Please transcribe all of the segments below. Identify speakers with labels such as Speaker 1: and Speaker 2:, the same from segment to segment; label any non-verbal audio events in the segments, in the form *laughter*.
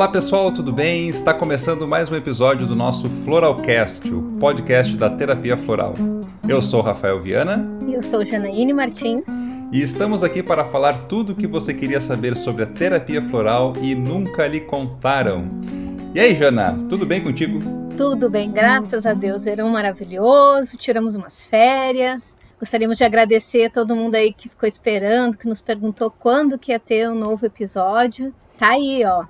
Speaker 1: Olá pessoal, tudo bem? Está começando mais um episódio do nosso Floralcast, o podcast da terapia floral. Eu sou Rafael Viana.
Speaker 2: E eu sou Janaíne Martins.
Speaker 1: E estamos aqui para falar tudo o que você queria saber sobre a terapia floral e nunca lhe contaram. E aí, Jana, tudo bem contigo?
Speaker 2: Tudo bem, graças a Deus. Verão maravilhoso, tiramos umas férias. Gostaríamos de agradecer a todo mundo aí que ficou esperando, que nos perguntou quando que ia ter um novo episódio. Tá aí, ó.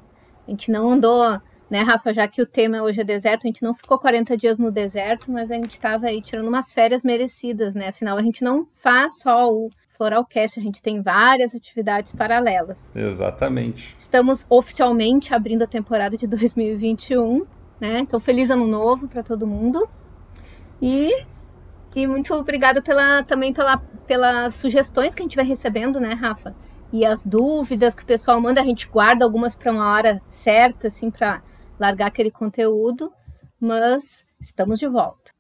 Speaker 2: A gente não andou, né, Rafa, já que o tema hoje é deserto, a gente não ficou 40 dias no deserto, mas a gente estava aí tirando umas férias merecidas, né? Afinal, a gente não faz só o Floralcast, a gente tem várias atividades paralelas.
Speaker 1: Exatamente.
Speaker 2: Estamos oficialmente abrindo a temporada de 2021, né? Então, feliz ano novo para todo mundo. E, e muito obrigada pela, também pela, pelas sugestões que a gente vai recebendo, né, Rafa? E as dúvidas que o pessoal manda, a gente guarda algumas para uma hora certa, assim, para largar aquele conteúdo, mas estamos de volta.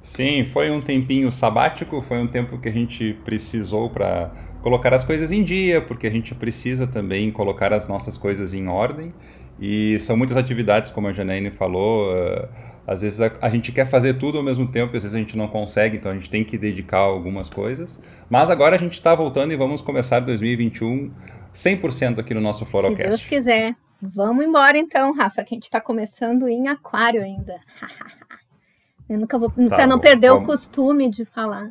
Speaker 1: Sim, foi um tempinho sabático, foi um tempo que a gente precisou para colocar as coisas em dia, porque a gente precisa também colocar as nossas coisas em ordem. E são muitas atividades, como a Janaine falou. Uh, às vezes a, a, gente quer fazer tudo ao mesmo tempo, às vezes a gente não consegue, então a gente tem que dedicar algumas coisas. Mas agora a gente está voltando e vamos começar 2021 100% aqui no nosso Floralcast.
Speaker 2: Se Deus quiser. Vamos embora então, Rafa, que a gente está começando em aquário ainda. *laughs* Eu nunca vou. Tá para não perder vamos. o costume de falar.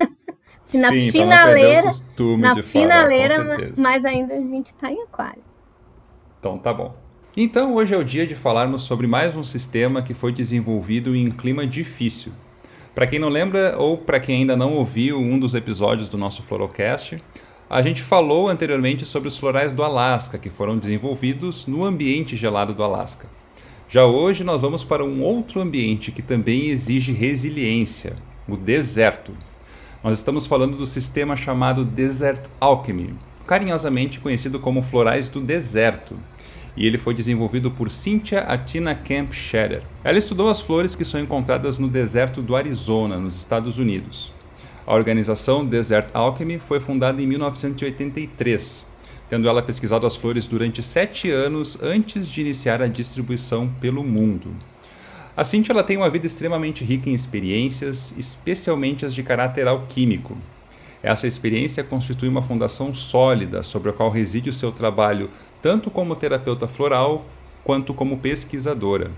Speaker 2: *laughs*
Speaker 1: Se na Sim, finaleira.
Speaker 2: na finaleira, falar, mas ainda a gente está em aquário.
Speaker 1: Então tá bom. Então, hoje é o dia de falarmos sobre mais um sistema que foi desenvolvido em clima difícil. Para quem não lembra ou para quem ainda não ouviu um dos episódios do nosso Florocast, a gente falou anteriormente sobre os florais do Alasca, que foram desenvolvidos no ambiente gelado do Alasca. Já hoje nós vamos para um outro ambiente que também exige resiliência, o deserto. Nós estamos falando do sistema chamado Desert Alchemy, carinhosamente conhecido como florais do deserto e ele foi desenvolvido por Cynthia Atina Camp Scherer. Ela estudou as flores que são encontradas no deserto do Arizona, nos Estados Unidos. A organização Desert Alchemy foi fundada em 1983, tendo ela pesquisado as flores durante sete anos antes de iniciar a distribuição pelo mundo. A Cynthia ela tem uma vida extremamente rica em experiências, especialmente as de caráter alquímico. Essa experiência constitui uma fundação sólida sobre a qual reside o seu trabalho tanto como terapeuta floral quanto como pesquisadora.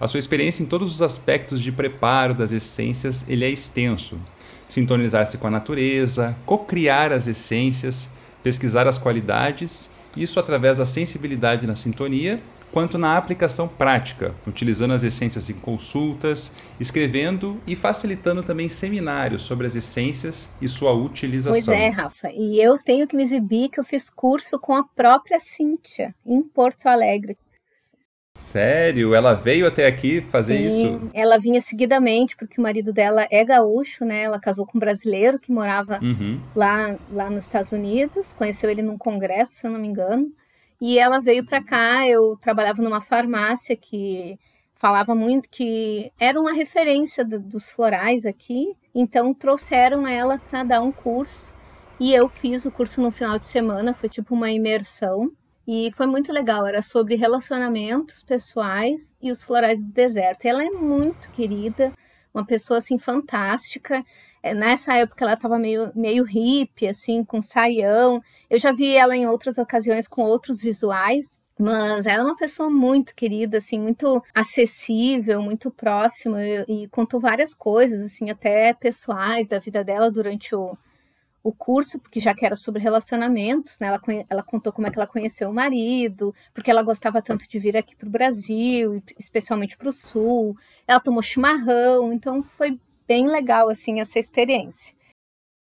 Speaker 1: A sua experiência em todos os aspectos de preparo das essências ele é extenso. Sintonizar-se com a natureza, cocriar as essências, pesquisar as qualidades, isso através da sensibilidade na sintonia quanto na aplicação prática, utilizando as essências em consultas, escrevendo e facilitando também seminários sobre as essências e sua utilização.
Speaker 2: Pois é, Rafa, e eu tenho que me exibir que eu fiz curso com a própria Cíntia, em Porto Alegre.
Speaker 1: Sério? Ela veio até aqui fazer
Speaker 2: Sim,
Speaker 1: isso?
Speaker 2: Ela vinha seguidamente, porque o marido dela é gaúcho, né? Ela casou com um brasileiro que morava uhum. lá, lá nos Estados Unidos, conheceu ele num congresso, se eu não me engano. E ela veio para cá, eu trabalhava numa farmácia que falava muito que era uma referência do, dos florais aqui, então trouxeram ela para dar um curso. E eu fiz o curso no final de semana, foi tipo uma imersão. E foi muito legal, era sobre relacionamentos pessoais e os florais do deserto. Ela é muito querida, uma pessoa assim fantástica. É, nessa época ela estava meio, meio hippie, assim, com saião. Eu já vi ela em outras ocasiões com outros visuais, mas ela é uma pessoa muito querida, assim, muito acessível, muito próxima e, e contou várias coisas, assim, até pessoais da vida dela durante o, o curso, porque já que era sobre relacionamentos, né? Ela, ela contou como é que ela conheceu o marido, porque ela gostava tanto de vir aqui para o Brasil, especialmente para o Sul. Ela tomou chimarrão, então foi bem legal assim essa experiência.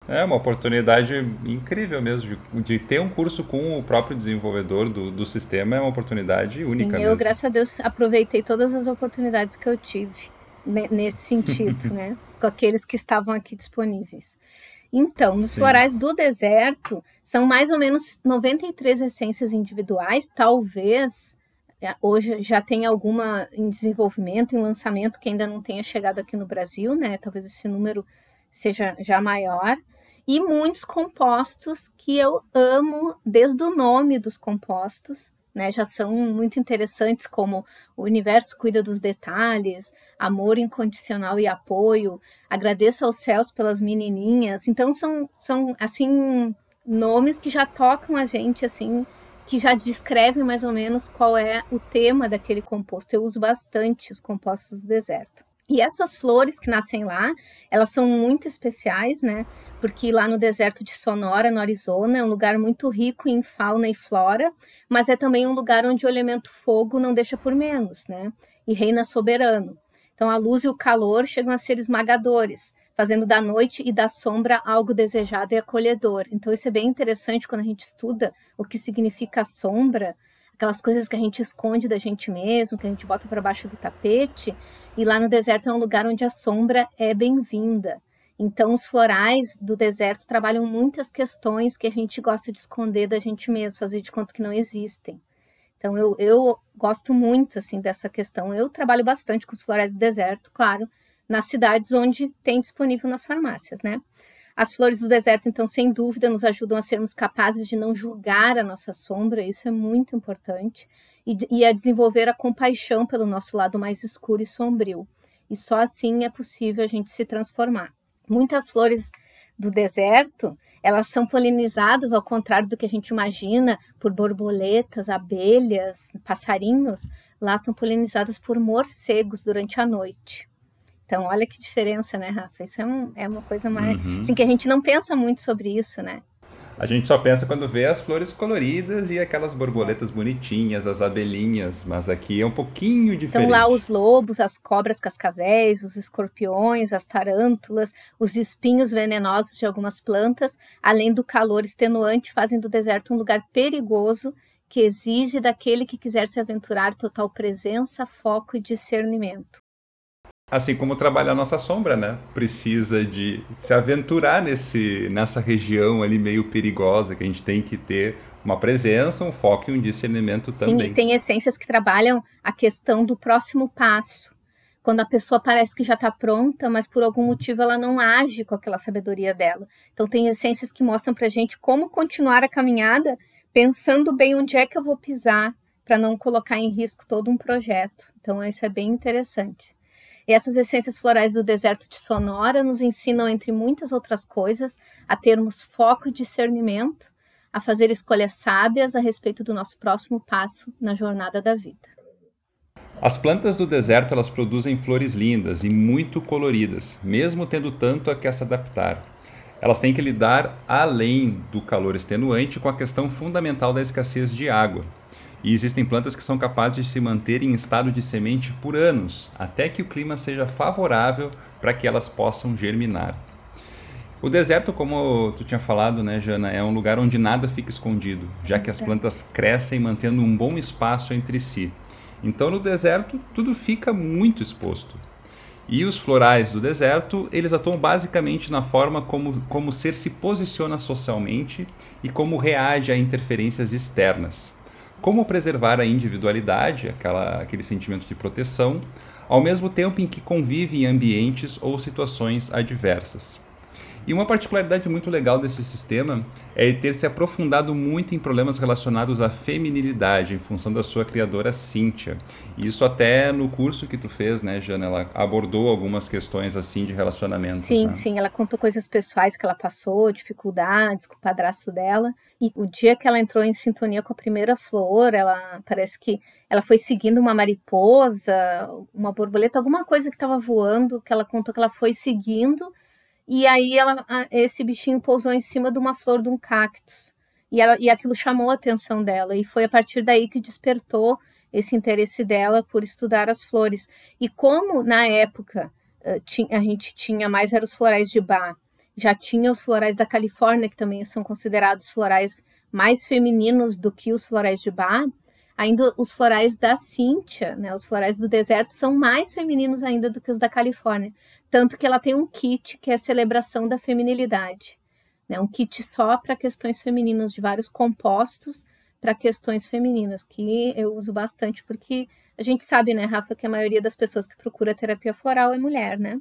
Speaker 1: É uma oportunidade incrível mesmo de, de, ter um curso com o próprio desenvolvedor do, do sistema é uma oportunidade única. Sim,
Speaker 2: eu,
Speaker 1: mesmo.
Speaker 2: graças a Deus, aproveitei todas as oportunidades que eu tive nesse sentido, *laughs* né? Com aqueles que estavam aqui disponíveis. Então, nos Sim. florais do deserto, são mais ou menos 93 essências individuais, talvez hoje já tem alguma em desenvolvimento, em lançamento, que ainda não tenha chegado aqui no Brasil, né? Talvez esse número seja já maior. E muitos compostos que eu amo, desde o nome dos compostos, né, já são muito interessantes, como o universo cuida dos detalhes, amor incondicional e apoio, agradeça aos céus pelas menininhas. Então são, são assim nomes que já tocam a gente assim, que já descrevem mais ou menos qual é o tema daquele composto. Eu uso bastante os compostos do deserto. E essas flores que nascem lá, elas são muito especiais, né? Porque lá no deserto de Sonora, no Arizona, é um lugar muito rico em fauna e flora, mas é também um lugar onde o elemento fogo não deixa por menos, né? E reina soberano. Então a luz e o calor chegam a ser esmagadores, fazendo da noite e da sombra algo desejado e acolhedor. Então isso é bem interessante quando a gente estuda o que significa sombra, aquelas coisas que a gente esconde da gente mesmo, que a gente bota para baixo do tapete. E lá no deserto é um lugar onde a sombra é bem-vinda. Então, os florais do deserto trabalham muitas questões que a gente gosta de esconder da gente mesmo, fazer de conta que não existem. Então, eu, eu gosto muito assim dessa questão. Eu trabalho bastante com os florais do deserto, claro, nas cidades onde tem disponível nas farmácias, né? As flores do deserto, então, sem dúvida, nos ajudam a sermos capazes de não julgar a nossa sombra, isso é muito importante, e, e a desenvolver a compaixão pelo nosso lado mais escuro e sombrio. E só assim é possível a gente se transformar. Muitas flores do deserto, elas são polinizadas, ao contrário do que a gente imagina, por borboletas, abelhas, passarinhos. Lá são polinizadas por morcegos durante a noite. Então, olha que diferença, né, Rafa? Isso é, um, é uma coisa mais. Uhum. Assim, que a gente não pensa muito sobre isso, né?
Speaker 1: A gente só pensa quando vê as flores coloridas e aquelas borboletas bonitinhas, as abelhinhas, mas aqui é um pouquinho diferente.
Speaker 2: Então lá os lobos, as cobras cascavéis, os escorpiões, as tarântulas, os espinhos venenosos de algumas plantas, além do calor extenuante, fazem do deserto um lugar perigoso que exige daquele que quiser se aventurar total presença, foco e discernimento.
Speaker 1: Assim como trabalhar a nossa sombra, né? Precisa de se aventurar nesse, nessa região ali meio perigosa, que a gente tem que ter uma presença, um foco e um discernimento também.
Speaker 2: Sim, e tem essências que trabalham a questão do próximo passo. Quando a pessoa parece que já está pronta, mas por algum motivo ela não age com aquela sabedoria dela. Então tem essências que mostram para gente como continuar a caminhada, pensando bem onde é que eu vou pisar, para não colocar em risco todo um projeto. Então isso é bem interessante. Essas essências florais do deserto de Sonora nos ensinam, entre muitas outras coisas, a termos foco e discernimento, a fazer escolhas sábias a respeito do nosso próximo passo na jornada da vida.
Speaker 1: As plantas do deserto elas produzem flores lindas e muito coloridas, mesmo tendo tanto a que se adaptar. Elas têm que lidar além do calor extenuante com a questão fundamental da escassez de água, e existem plantas que são capazes de se manter em estado de semente por anos, até que o clima seja favorável para que elas possam germinar. O deserto, como tu tinha falado, né, Jana, é um lugar onde nada fica escondido, já que as plantas crescem mantendo um bom espaço entre si. Então, no deserto, tudo fica muito exposto. E os florais do deserto, eles atuam basicamente na forma como, como o ser se posiciona socialmente e como reage a interferências externas como preservar a individualidade, aquela, aquele sentimento de proteção, ao mesmo tempo em que convive em ambientes ou situações adversas. E uma particularidade muito legal desse sistema é ter se aprofundado muito em problemas relacionados à feminilidade, em função da sua criadora Cíntia. Isso até no curso que tu fez, né, Jana, ela abordou algumas questões assim de relacionamento.
Speaker 2: Sim,
Speaker 1: né?
Speaker 2: sim, ela contou coisas pessoais que ela passou, dificuldades com o padrasto dela. E o dia que ela entrou em sintonia com a primeira flor, ela parece que ela foi seguindo uma mariposa, uma borboleta, alguma coisa que estava voando, que ela contou que ela foi seguindo e aí ela, esse bichinho pousou em cima de uma flor de um cactus. E, ela, e aquilo chamou a atenção dela. E foi a partir daí que despertou esse interesse dela por estudar as flores. E como na época a gente tinha mais eram os florais de Bach, já tinha os florais da Califórnia, que também são considerados florais mais femininos do que os florais de Bach, ainda os florais da Cíntia, né, os florais do deserto, são mais femininos ainda do que os da Califórnia. Tanto que ela tem um kit que é a celebração da feminilidade. Né, um kit só para questões femininas, de vários compostos para questões femininas, que eu uso bastante, porque a gente sabe, né, Rafa, que a maioria das pessoas que procura terapia floral é mulher, né?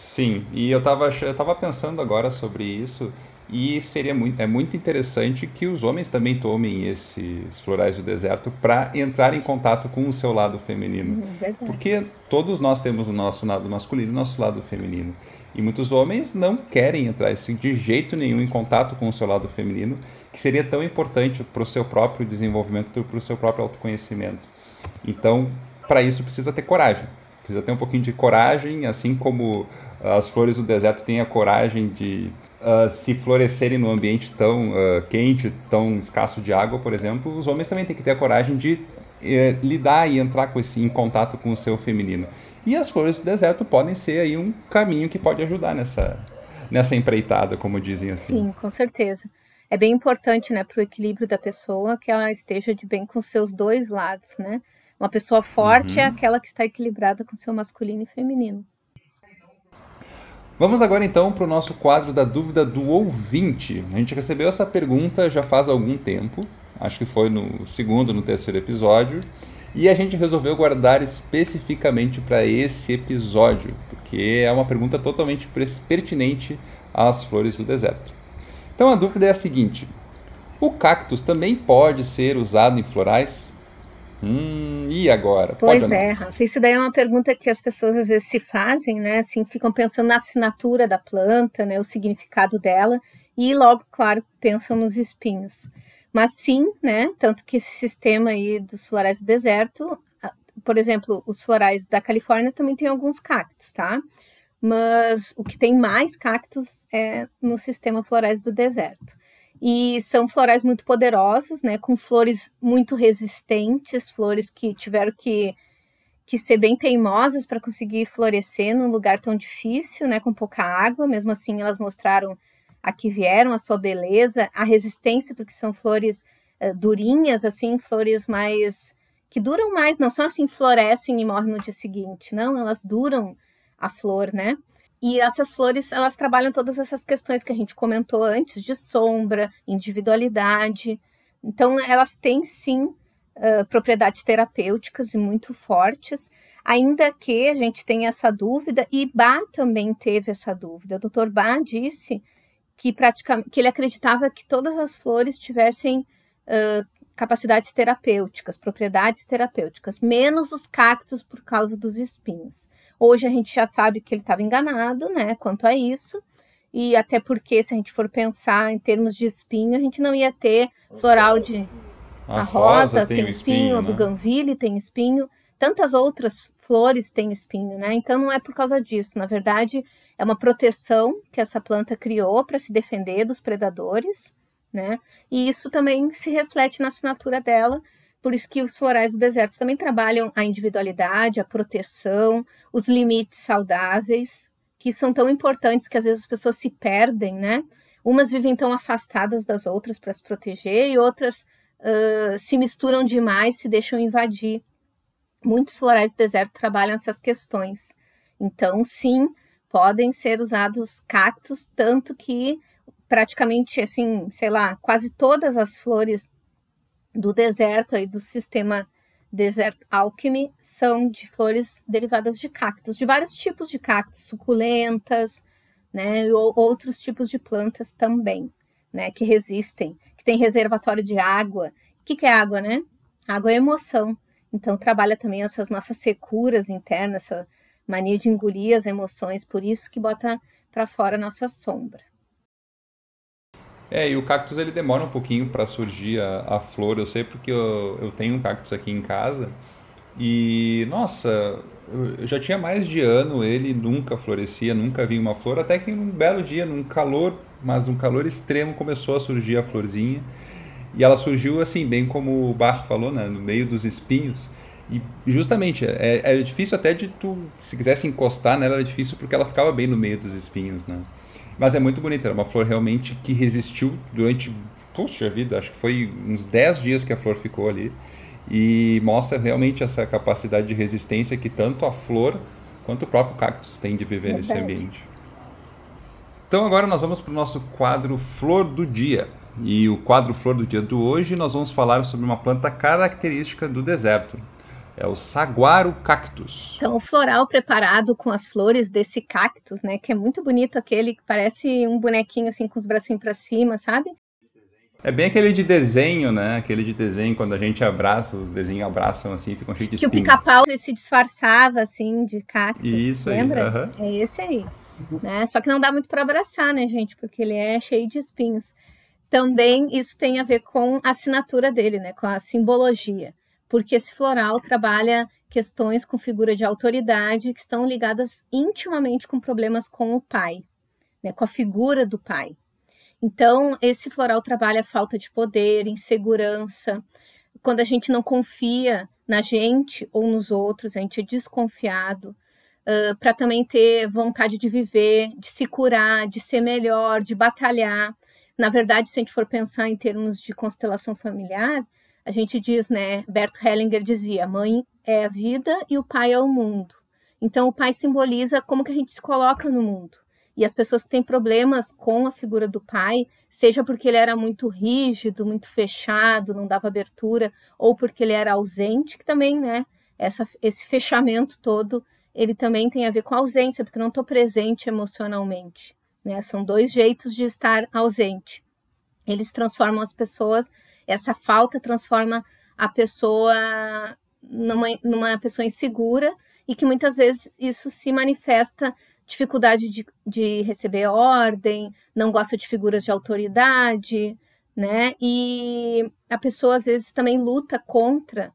Speaker 1: Sim, e eu estava eu tava pensando agora sobre isso e seria muito, é muito interessante que os homens também tomem esses florais do deserto para entrar em contato com o seu lado feminino.
Speaker 2: Hum,
Speaker 1: Porque todos nós temos o nosso lado masculino e o nosso lado feminino. E muitos homens não querem entrar assim, de jeito nenhum em contato com o seu lado feminino, que seria tão importante para o seu próprio desenvolvimento, para o seu próprio autoconhecimento. Então, para isso precisa ter coragem. Precisa ter um pouquinho de coragem, assim como as flores do deserto têm a coragem de uh, se florescerem no ambiente tão uh, quente, tão escasso de água, por exemplo, os homens também têm que ter a coragem de uh, lidar e entrar com esse, em contato com o seu feminino. E as flores do deserto podem ser aí um caminho que pode ajudar nessa, nessa empreitada, como dizem assim.
Speaker 2: Sim, com certeza. É bem importante, né, para o equilíbrio da pessoa que ela esteja de bem com seus dois lados, né? Uma pessoa forte é uhum. é aquela que está equilibrada com seu masculino e feminino.
Speaker 1: Vamos agora então para o nosso quadro da dúvida do ouvinte. A gente recebeu essa pergunta já faz algum tempo, acho que foi no segundo, no terceiro episódio, e a gente resolveu guardar especificamente para esse episódio, porque é uma pergunta totalmente pertinente às flores do deserto. Então a dúvida é a seguinte: o cactus também pode ser usado em florais? Hum, e agora?
Speaker 2: Pois Pode é, Rafa. Isso daí é uma pergunta que as pessoas às vezes se fazem, né? Assim, ficam pensando na assinatura da planta, né? O significado dela. E logo, claro, pensam nos espinhos. Mas sim, né? Tanto que esse sistema aí dos florais do deserto, por exemplo, os florais da Califórnia também tem alguns cactos, tá? Mas o que tem mais cactos é no sistema florais do deserto e são florais muito poderosos, né, com flores muito resistentes, flores que tiveram que, que ser bem teimosas para conseguir florescer num lugar tão difícil, né, com pouca água. Mesmo assim, elas mostraram a que vieram, a sua beleza, a resistência, porque são flores uh, durinhas, assim, flores mais que duram mais, não são assim florescem e morrem no dia seguinte, não, elas duram a flor, né? E essas flores, elas trabalham todas essas questões que a gente comentou antes, de sombra, individualidade. Então, elas têm sim uh, propriedades terapêuticas e muito fortes, ainda que a gente tenha essa dúvida, e Bach também teve essa dúvida. O Dr. Bach disse que, praticamente, que ele acreditava que todas as flores tivessem uh, capacidades terapêuticas, propriedades terapêuticas, menos os cactos por causa dos espinhos. Hoje a gente já sabe que ele estava enganado, né, quanto a isso, e até porque se a gente for pensar em termos de espinho, a gente não ia ter floral de a, a rosa, tem, tem espinho, espinho, a né? buganville tem espinho, tantas outras flores têm espinho, né? Então não é por causa disso, na verdade é uma proteção que essa planta criou para se defender dos predadores né? E isso também se reflete na assinatura dela, por isso que os florais do deserto também trabalham a individualidade, a proteção, os limites saudáveis, que são tão importantes que às vezes as pessoas se perdem, né? Umas vivem tão afastadas das outras para se proteger e outras uh, se misturam demais, se deixam invadir. Muitos florais do deserto trabalham essas questões. Então, sim, podem ser usados cactos, tanto que praticamente assim, sei lá, quase todas as flores do deserto aí do sistema Desert Alchemy são de flores derivadas de cactos, de vários tipos de cactos, suculentas, né, e outros tipos de plantas também, né, que resistem, que tem reservatório de água. O que, que é água, né? Água é emoção. Então trabalha também essas nossas securas internas, essa mania de engolir as emoções, por isso que bota para fora a nossa sombra.
Speaker 1: É, e o cactus ele demora um pouquinho para surgir a, a, flor. Eu sei porque eu, eu tenho um cactus aqui em casa e, nossa, eu já tinha mais de ano, ele nunca florescia, nunca vi uma flor, até que um belo dia, num calor, mas um calor extremo, começou a surgir a florzinha. E ela surgiu assim, bem como o Bar falou, né, no meio dos espinhos. E justamente, é, é difícil até de tu, se quisesse encostar nela, era difícil porque ela ficava bem no meio dos espinhos, né? Mas é muito bonita, é uma flor realmente que resistiu durante, puxa vida, acho que foi uns 10 dias que a flor ficou ali. E mostra realmente essa capacidade de resistência que tanto a flor quanto o próprio cactus tem de viver Verdade. nesse ambiente. Então agora nós vamos para o nosso quadro Flor do Dia. E o quadro Flor do Dia de hoje nós vamos falar sobre uma planta característica do deserto. É o saguaro cactus.
Speaker 2: Então, o floral preparado com as flores desse cactus, né, que é muito bonito aquele que parece um bonequinho assim com os bracinhos para cima, sabe?
Speaker 1: É bem aquele de desenho, né? Aquele de desenho, quando a gente abraça, os desenhos abraçam assim, ficam cheios de
Speaker 2: espinhos. Que o pica-pau se disfarçava assim de cactus.
Speaker 1: Isso
Speaker 2: lembra?
Speaker 1: aí.
Speaker 2: É esse aí. Né? Só que não dá muito para abraçar, né, gente? Porque ele é cheio de espinhos. Também isso tem a ver com a assinatura dele, né? Com a simbologia. Porque esse floral trabalha questões com figura de autoridade que estão ligadas intimamente com problemas com o pai, né? Com a figura do pai. Então, esse floral trabalha falta de poder, insegurança. Quando a gente não confia na gente ou nos outros, a gente é desconfiado. Uh, para também ter vontade de viver, de se curar, de ser melhor, de batalhar. Na verdade, se a gente for pensar em termos de constelação familiar, a gente diz, né? Bert Hellinger dizia: mãe é a vida e o pai é o mundo. Então, o pai simboliza como que a gente se coloca no mundo. E as pessoas que têm problemas com a figura do pai, seja porque ele era muito rígido, muito fechado, não dava abertura, ou porque ele era ausente, que também, né, essa, esse fechamento todo, ele também tem a ver com a ausência, porque não estou presente emocionalmente. Né? São dois jeitos de estar ausente. Eles transformam as pessoas, essa falta transforma a pessoa numa, numa pessoa insegura e que muitas vezes isso se manifesta dificuldade de, de receber ordem, não gosta de figuras de autoridade, né? E a pessoa às vezes também luta contra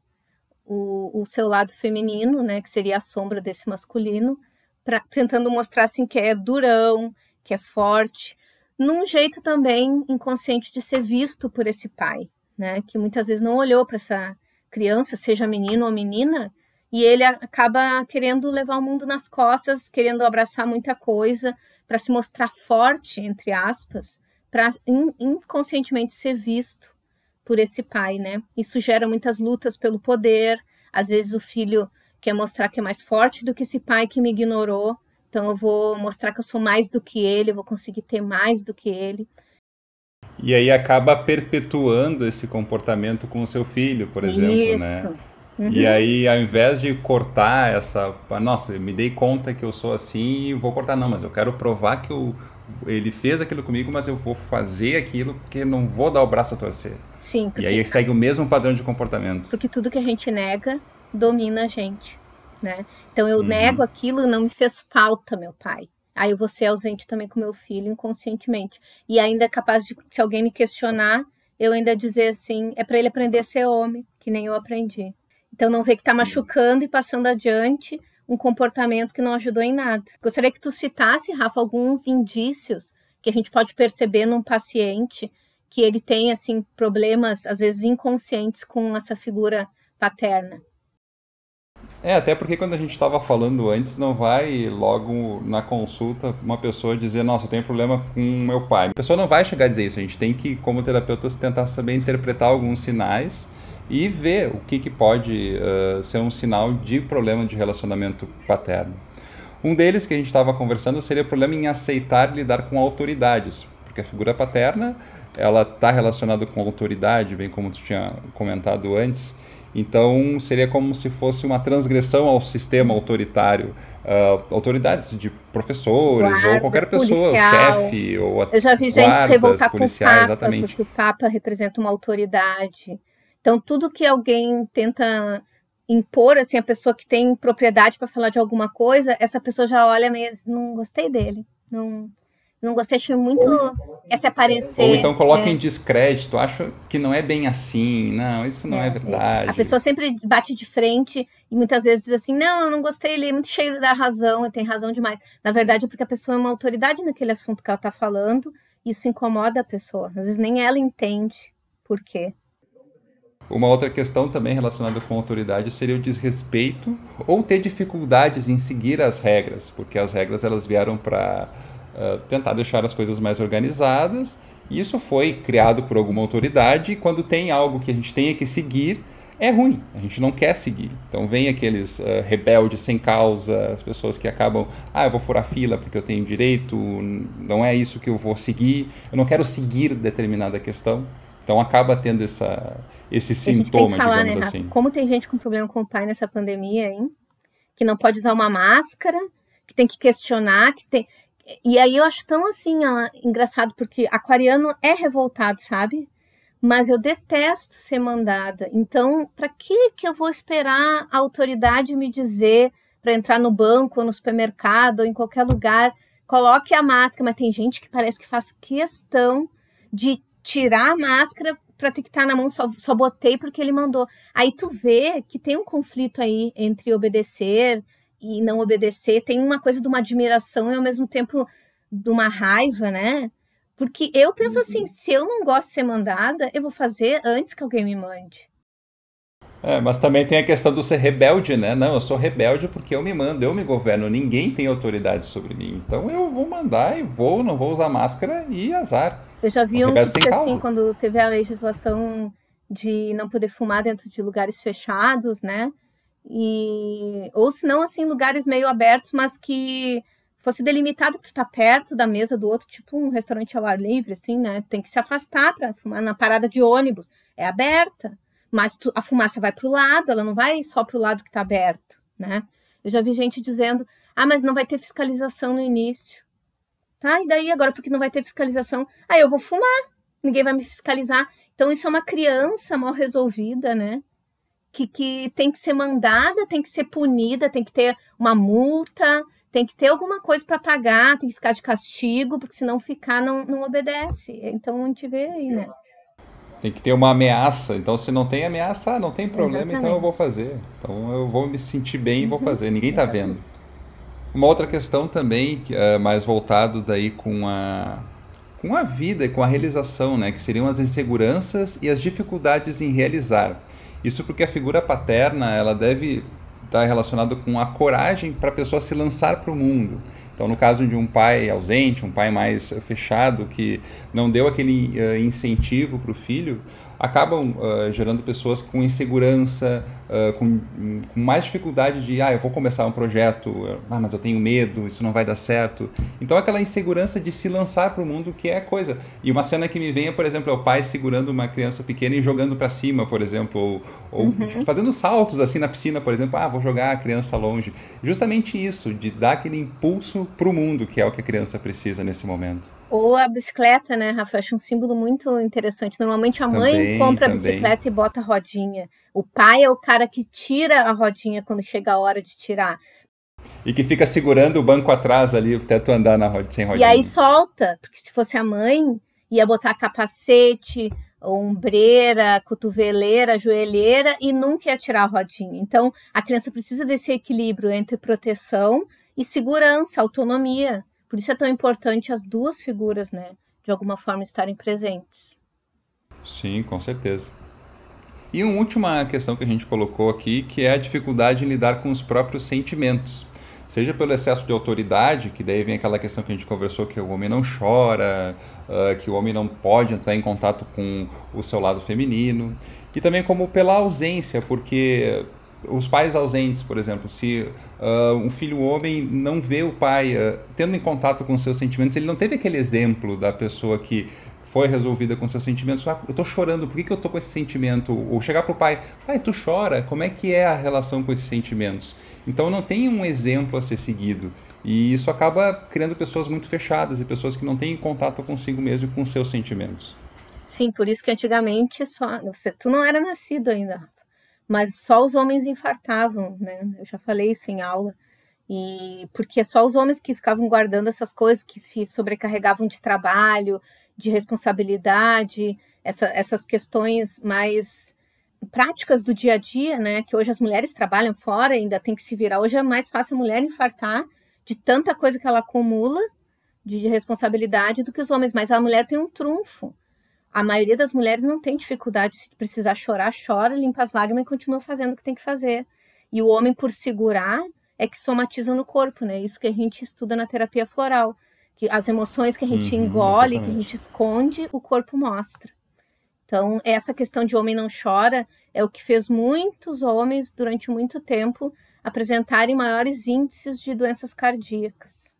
Speaker 2: o, o seu lado feminino, né? Que seria a sombra desse masculino, pra, tentando mostrar assim que é durão, que é forte, num jeito também inconsciente de ser visto por esse pai, né? Que muitas vezes não olhou para essa criança, seja menino ou menina, e ele acaba querendo levar o mundo nas costas, querendo abraçar muita coisa para se mostrar forte, entre aspas, para inconscientemente ser visto por esse pai, né? Isso gera muitas lutas pelo poder. Às vezes o filho quer mostrar que é mais forte do que esse pai que me ignorou, então eu vou mostrar que eu sou mais do que ele, eu vou conseguir ter mais do que ele.
Speaker 1: E aí acaba perpetuando esse comportamento com o seu filho, por exemplo,
Speaker 2: Isso.
Speaker 1: né? Uhum. E aí, ao invés de cortar essa. Nossa, me dei conta que eu sou assim e vou cortar. Não, mas eu quero provar que eu, ele fez aquilo comigo, mas eu vou fazer aquilo porque não vou dar o braço a torcer.
Speaker 2: Sim.
Speaker 1: Porque... E aí segue o mesmo padrão de comportamento.
Speaker 2: Porque tudo que a gente nega domina a gente. Né? Então eu uhum. nego aquilo não me fez falta, meu pai. Aí eu vou ser ausente também com meu filho inconscientemente. E ainda é capaz de, se alguém me questionar, eu ainda dizer assim: é para ele aprender a ser homem, que nem eu aprendi. Então não vê que está machucando e passando adiante um comportamento que não ajudou em nada. Gostaria que tu citasse, Rafa, alguns indícios que a gente pode perceber num paciente que ele tem assim problemas às vezes inconscientes com essa figura paterna.
Speaker 1: É, até porque quando a gente estava falando antes, não vai logo na consulta uma pessoa dizer, nossa, eu tenho problema com meu pai. A pessoa não vai chegar a dizer isso, a gente tem que, como terapeutas, tentar saber interpretar alguns sinais e ver o que, que pode uh, ser um sinal de problema de relacionamento paterno. Um deles que a gente estava conversando seria o problema em aceitar lidar com autoridades, porque a figura paterna ela está relacionada com autoridade, bem como tu tinha comentado antes. Então seria como se fosse uma transgressão ao sistema autoritário, uh, autoridades de professores Guarda, ou qualquer pessoa, chefe ou
Speaker 2: Eu já vi gente se revoltar com o Papa, exatamente. porque o Papa representa uma autoridade. Então, tudo que alguém tenta impor, assim, a pessoa que tem propriedade para falar de alguma coisa, essa pessoa já olha meio, não gostei dele, não, não gostei, achei muito essa aparecer.
Speaker 1: Ou então coloca é. em descrédito, acho que não é bem assim, não, isso não é, é, é. verdade.
Speaker 2: A pessoa sempre bate de frente e muitas vezes diz assim, não, eu não gostei, ele é muito cheio da razão, e tem razão demais. Na verdade, é porque a pessoa é uma autoridade naquele assunto que ela está falando, e isso incomoda a pessoa. Às vezes nem ela entende por quê.
Speaker 1: Uma outra questão também relacionada com autoridade seria o desrespeito ou ter dificuldades em seguir as regras, porque as regras elas vieram para uh, eh, tentar deixar as coisas mais organizadas. Isso foi criado por alguma autoridade e quando tem algo que a gente tenha que seguir, é ruim, a gente não quer seguir. Então vem aqueles uh, rebeldes sem causa, as pessoas que acabam, ah, eu vou furar fila porque eu tenho direito, não é isso que eu vou seguir, eu não quero seguir determinada questão. Então acaba tendo essa, esse sintoma, falar, digamos né, assim.
Speaker 2: Como tem gente com problema com o pai nessa pandemia, hein? Que não pode usar uma máscara, que tem que questionar, que tem. E aí eu acho tão assim, ó, engraçado, porque aquariano é revoltado, sabe? Mas eu detesto ser mandada. Então, para que que eu vou esperar a autoridade me dizer para entrar no banco, ou no supermercado, ou em qualquer lugar, coloque a máscara, mas tem gente que parece que faz questão de tirar a máscara para ter que estar tá na mão, só, só botei porque ele mandou. Aí tu vê que tem um conflito aí entre obedecer e não obedecer, tem uma coisa de uma admiração e ao mesmo tempo de uma raiva, né? Porque eu penso assim, uhum. se eu não gosto de ser mandada, eu vou fazer antes que alguém me mande.
Speaker 1: É, mas também tem a questão do ser rebelde, né? Não, eu sou rebelde porque eu me mando, eu me governo, ninguém tem autoridade sobre mim. Então eu vou mandar e vou, não vou usar máscara e azar.
Speaker 2: Eu já vi um que disse assim, quando teve a legislação de não poder fumar dentro de lugares fechados, né? E ou se não assim lugares meio abertos, mas que fosse delimitado que tu tá perto da mesa do outro, tipo um restaurante ao ar livre, assim, né? Tem que se afastar para fumar na parada de ônibus. É aberta, mas tu, a fumaça vai para o lado, ela não vai só para o lado que está aberto, né? Eu já vi gente dizendo, ah, mas não vai ter fiscalização no início. Tá, e daí agora porque não vai ter fiscalização? Ah, eu vou fumar, ninguém vai me fiscalizar. Então isso é uma criança mal resolvida, né? Que, que tem que ser mandada, tem que ser punida, tem que ter uma multa, tem que ter alguma coisa para pagar, tem que ficar de castigo, porque se não ficar, não, não obedece. Então a gente vê aí, né?
Speaker 1: Tem que ter uma ameaça. Então, se não tem ameaça, ah, não tem problema, Exatamente. então eu vou fazer. Então eu vou me sentir bem e vou uhum. fazer. Ninguém está vendo. Uma outra questão também, é mais voltado daí com a, com a vida e com a realização, né? Que seriam as inseguranças e as dificuldades em realizar. Isso porque a figura paterna, ela deve estar relacionada com a coragem para a pessoa se lançar para o mundo. Então, no caso de um pai ausente, um pai mais fechado, que não deu aquele uh, incentivo para o filho, acabam uh, gerando pessoas com insegurança, uh, com, com, mais dificuldade de, ah, eu vou começar um projeto, ah, mas eu tenho medo, isso não vai dar certo. Então aquela insegurança de se lançar para o mundo que é coisa. E uma cena que me vem é, por exemplo, é o pai segurando uma criança pequena e jogando para cima, por exemplo, ou, ou uhum. fazendo saltos assim na piscina, por exemplo, ah, vou jogar a criança longe. Justamente isso, de dar aquele impulso para o mundo, que é o que a criança precisa nesse momento.
Speaker 2: Ou a bicicleta, né, Rafa? Eu acho um símbolo muito interessante. Normalmente a mãe também, compra a bicicleta e bota a rodinha. O pai é o cara que tira a rodinha quando chega a hora de tirar.
Speaker 1: E que fica segurando o banco atrás ali, até tu andar na rodinha, sem rodinha.
Speaker 2: E aí solta, porque se fosse a mãe, ia botar capacete, ombreira, cotoveleira, joelheira e nunca ia tirar a rodinha. Então, a criança precisa desse equilíbrio entre proteção e segurança, autonomia. Por isso é tão importante as duas figuras, né, de alguma forma estarem presentes.
Speaker 1: Sim, com certeza. E uma última questão que a gente colocou aqui, que é a dificuldade em lidar com os próprios sentimentos. Seja pelo excesso de autoridade, que daí vem aquela questão que a gente conversou, que o homem não chora, uh, que o homem não pode entrar em contato com o seu lado feminino, e também como pela ausência, porque os pais ausentes, por exemplo, se uh, um filho homem não vê o pai uh, tendo em contato com seus sentimentos, ele não teve aquele exemplo da pessoa que foi resolvida com seus sentimentos, ah, eu estou chorando, por que, que eu estou com esse sentimento? Ou chegar para o pai, pai, tu chora, como é que é a relação com esses sentimentos? Então não tem um exemplo a ser seguido. E isso acaba criando pessoas muito fechadas e pessoas que não têm contato consigo mesmo e com seus sentimentos.
Speaker 2: Sim, por isso que antigamente só. Você, tu não era nascido ainda, mas só os homens infartavam, né? Eu já falei isso em aula. E porque só os homens que ficavam guardando essas coisas, que se sobrecarregavam de trabalho, de responsabilidade, essa, essas questões mais práticas do dia a dia, né? Que hoje as mulheres trabalham fora, ainda tem que se virar. Hoje é mais fácil a mulher infartar de tanta coisa que ela acumula de responsabilidade do que os homens, mas a mulher tem um trunfo a maioria das mulheres não tem dificuldade se precisar chorar, chora, limpa as lágrimas e continua fazendo o que tem que fazer. E o homem, por segurar, é que somatiza no corpo, né? Isso que a gente estuda na terapia floral. Que as emoções que a gente uhum, engole, exatamente. que a gente esconde, o corpo mostra. Então, essa questão de homem não chora é o que fez muitos homens, durante muito tempo, apresentarem maiores índices de doenças cardíacas.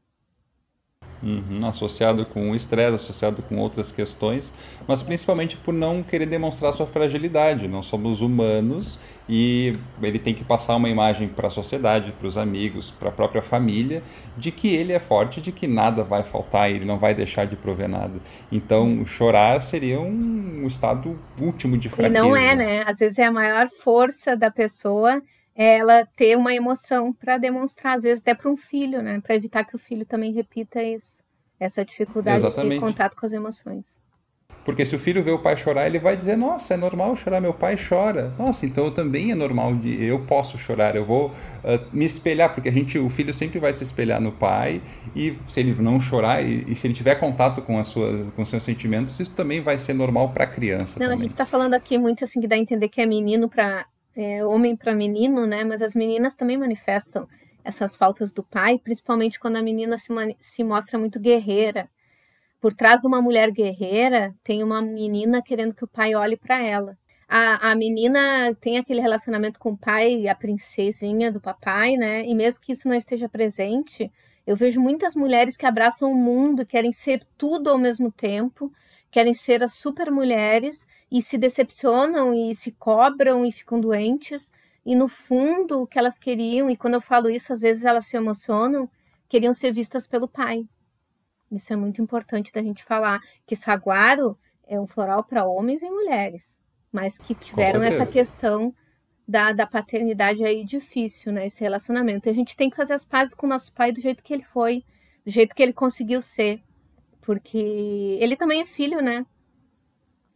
Speaker 1: Uhum, associado com o estresse, associado com outras questões, mas principalmente por não querer demonstrar sua fragilidade. Nós somos humanos e ele tem que passar uma imagem para a sociedade, para os amigos, para a própria família, de que ele é forte, de que nada vai faltar, ele não vai deixar de prover nada. Então, chorar seria um estado último de fraqueza.
Speaker 2: E não é, né? Às vezes é a maior força da pessoa ela ter uma emoção para demonstrar, às vezes até para um filho, né? Para evitar que o filho também repita isso, essa dificuldade Exatamente. de contato com as emoções.
Speaker 1: Porque se o filho vê o pai chorar, ele vai dizer: Nossa, é normal chorar, meu pai chora. Nossa, então eu também é normal, de, eu posso chorar, eu vou uh, me espelhar, porque a gente, o filho sempre vai se espelhar no pai, e se ele não chorar, e, e se ele tiver contato com, a sua, com seus sentimentos, isso também vai ser normal para a criança.
Speaker 2: Não,
Speaker 1: também.
Speaker 2: a gente está falando aqui muito assim que dá a entender que é menino para é, homem para menino, né? Mas as meninas também manifestam essas faltas do pai, principalmente quando a menina se, se mostra muito guerreira. Por trás de uma mulher guerreira, tem uma menina querendo que o pai olhe para ela. A, a menina tem aquele relacionamento com o pai, a princesinha do papai, né? E mesmo que isso não esteja presente, eu vejo muitas mulheres que abraçam o mundo, querem ser tudo ao mesmo tempo, querem ser as super mulheres e se decepcionam e se cobram e ficam doentes. E no fundo, o que elas queriam, e quando eu falo isso, às vezes elas se emocionam, queriam ser vistas pelo pai. Isso é muito importante da gente falar, que saguaro é um floral para homens e mulheres, mas que tiveram essa questão da, da paternidade aí difícil, né? Esse relacionamento. E a gente tem que fazer as pazes com o nosso pai do jeito que ele foi, do jeito que ele conseguiu ser. Porque ele também é filho, né?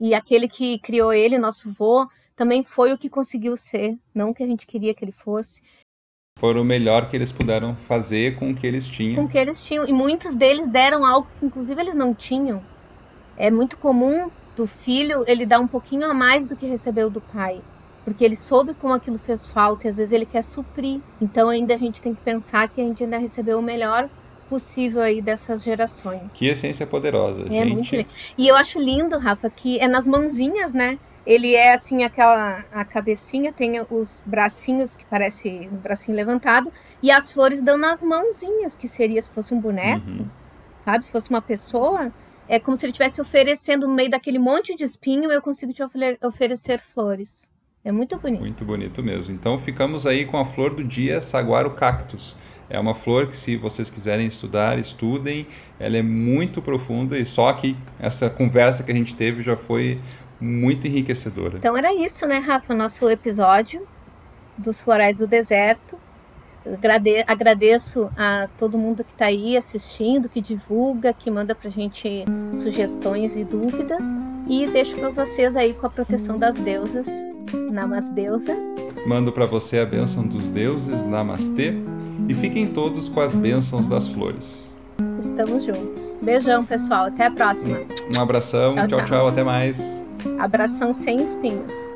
Speaker 2: E aquele que criou ele, nosso vô, também foi o que conseguiu ser, não o que a gente queria que ele fosse.
Speaker 1: Foram o melhor que eles puderam fazer com o que eles tinham.
Speaker 2: Com o que eles tinham. E muitos deles deram algo que, inclusive, eles não tinham. É muito comum do filho ele dar um pouquinho a mais do que recebeu do pai. Porque ele soube como aquilo fez falta e às vezes ele quer suprir. Então ainda a gente tem que pensar que a gente ainda recebeu o melhor possível aí dessas gerações.
Speaker 1: Que essência poderosa,
Speaker 2: é
Speaker 1: gente.
Speaker 2: Muito lindo. E eu acho lindo, Rafa, que é nas mãozinhas, né? Ele é assim, aquela a cabecinha, tem os bracinhos que parece um bracinho levantado, e as flores dão nas mãozinhas, que seria se fosse um boneco, uhum. sabe? Se fosse uma pessoa, é como se ele estivesse oferecendo no meio daquele monte de espinho, eu consigo te oferecer flores. É muito bonito.
Speaker 1: Muito bonito mesmo. Então ficamos aí com a flor do dia, saguaro cactus. É uma flor que, se vocês quiserem estudar, estudem. Ela é muito profunda e só que essa conversa que a gente teve já foi muito enriquecedora.
Speaker 2: Então era isso, né, Rafa? Nosso episódio dos Florais do Deserto. Agrade agradeço a todo mundo que está aí assistindo, que divulga, que manda para a gente sugestões e dúvidas. E deixo para vocês aí com a proteção das deusas. Namasdeusa.
Speaker 1: Mando para você a bênção dos deuses. Namastê e fiquem todos com as bênçãos das flores.
Speaker 2: Estamos juntos. Beijão, pessoal. Até a próxima.
Speaker 1: Um abração. tchau, tchau. tchau. Até mais.
Speaker 2: Abração sem espinhos.